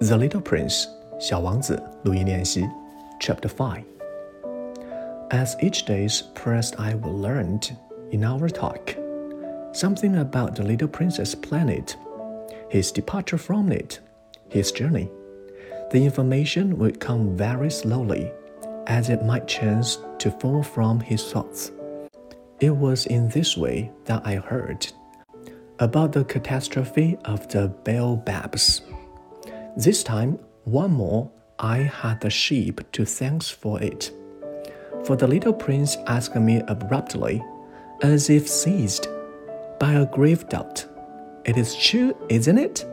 The Little Prince, 小王子录音练习 Chapter 5 As each day's pressed I learned in our talk something about the little princess planet, his departure from it, his journey. The information would come very slowly, as it might chance to fall from his thoughts. It was in this way that I heard about the catastrophe of the baobabs. This time, one more, I had the sheep to thanks for it. For the little prince asked me abruptly, as if seized by a grave doubt. It is true, isn't it?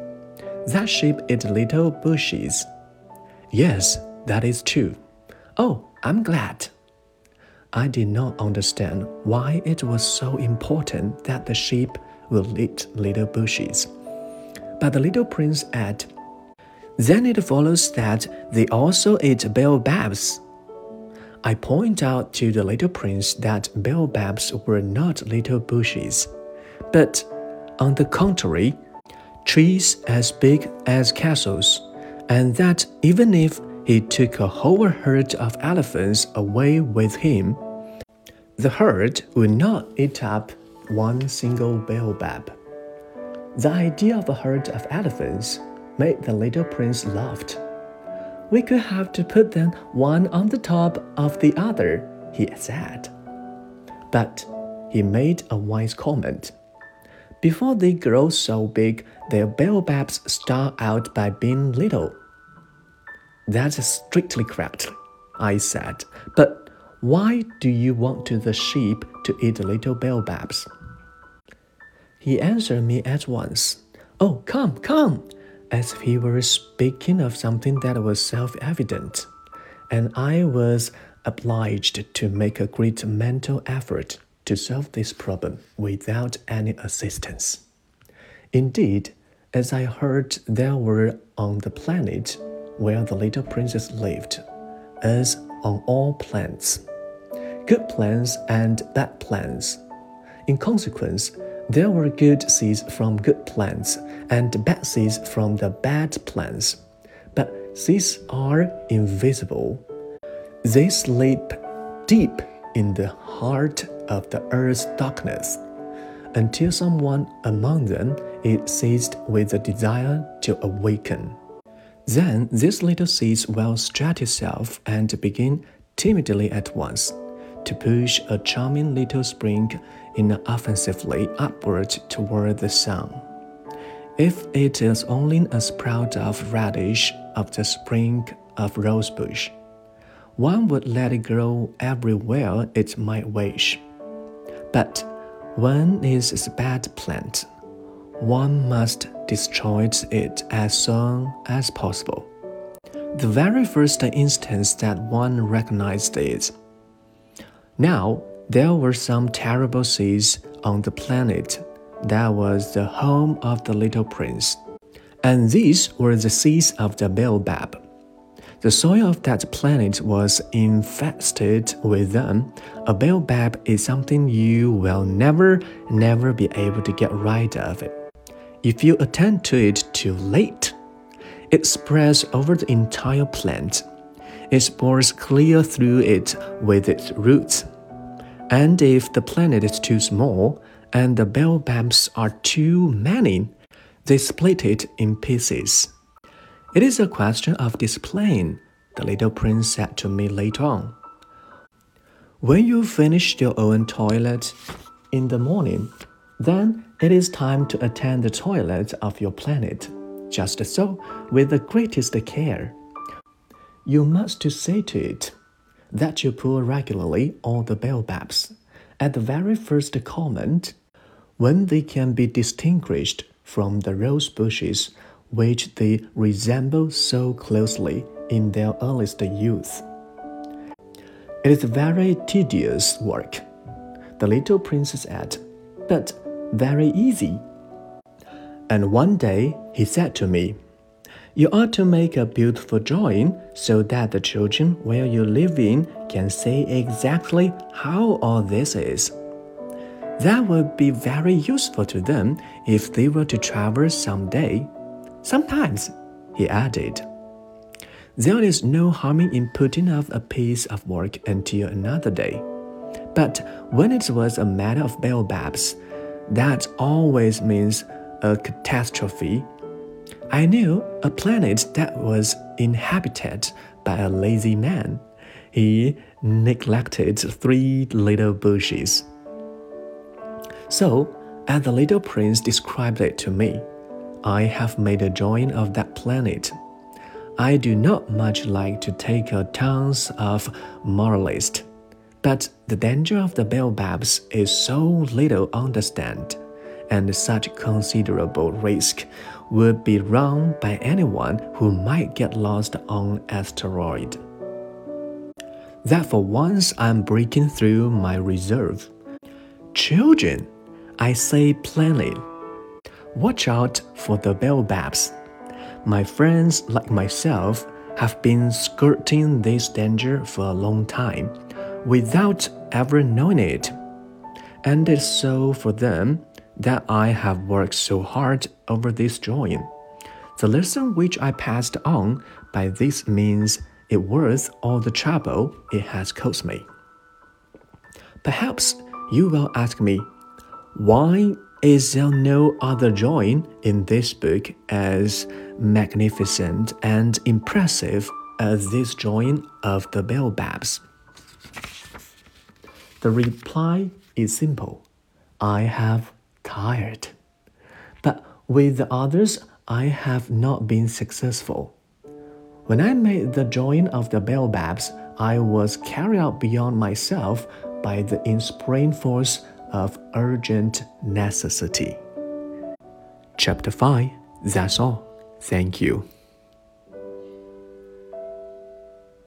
That sheep eat little bushes. Yes, that is true. Oh, I'm glad. I did not understand why it was so important that the sheep will eat little bushes. But the little prince added, then it follows that they also eat baobabs. I point out to the little prince that baobabs were not little bushes, but, on the contrary, trees as big as castles, and that even if he took a whole herd of elephants away with him, the herd would not eat up one single baobab. The idea of a herd of elephants made the little prince laugh. We could have to put them one on the top of the other, he said. But he made a wise comment. Before they grow so big, their baobabs start out by being little. That's strictly correct, I said. But why do you want the sheep to eat little baobabs? He answered me at once. Oh, come, come! As if he were speaking of something that was self evident, and I was obliged to make a great mental effort to solve this problem without any assistance. Indeed, as I heard there were on the planet where the little princess lived, as on all planets, good plants and bad plants. In consequence, there were good seeds from good plants and bad seeds from the bad plants. But seeds are invisible. They sleep deep in the heart of the earth's darkness until someone among them is seized with the desire to awaken. Then these little seeds will stretch itself and begin timidly at once to push a charming little spring inoffensively upward toward the sun. If it is only a sprout of radish of the spring of rosebush, one would let it grow everywhere it might wish. But when it is a bad plant, one must destroy it as soon as possible. The very first instance that one recognized is now, there were some terrible seas on the planet that was the home of the little prince, and these were the seas of the baobab. The soil of that planet was infested with them. A baobab is something you will never, never be able to get rid of it. If you attend to it too late, it spreads over the entire plant it bores clear through it with its roots. And if the planet is too small and the baobabs are too many, they split it in pieces. It is a question of discipline, the little prince said to me later on. When you finish your own toilet in the morning, then it is time to attend the toilet of your planet. Just so, with the greatest care. You must say to it that you pull regularly all the baobabs. At the very first comment, when they can be distinguished from the rose bushes which they resemble so closely in their earliest youth. It is very tedious work, the little princess said, but very easy. And one day he said to me, you ought to make a beautiful drawing so that the children where you live in can see exactly how all this is. That would be very useful to them if they were to travel some day. Sometimes, he added. There is no harm in putting off a piece of work until another day. But when it was a matter of baobabs, that always means a catastrophe. I knew a planet that was inhabited by a lazy man. He neglected three little bushes. So, as the little prince described it to me, I have made a drawing of that planet. I do not much like to take a tons of moralist, but the danger of the baobabs is so little understand, and such considerable risk would be run by anyone who might get lost on asteroid. That for once I'm breaking through my reserve. Children, I say plainly, watch out for the baobabs. My friends, like myself, have been skirting this danger for a long time without ever knowing it. And it's so for them that I have worked so hard over this drawing. The lesson which I passed on by this means is worth all the trouble it has cost me. Perhaps you will ask me, why is there no other drawing in this book as magnificent and impressive as this drawing of the baobabs? The reply is simple I have tired. But with the others, I have not been successful. When I made the drawing of the baobabs, I was carried out beyond myself by the inspiring force of urgent necessity. Chapter 5 That's all. Thank you.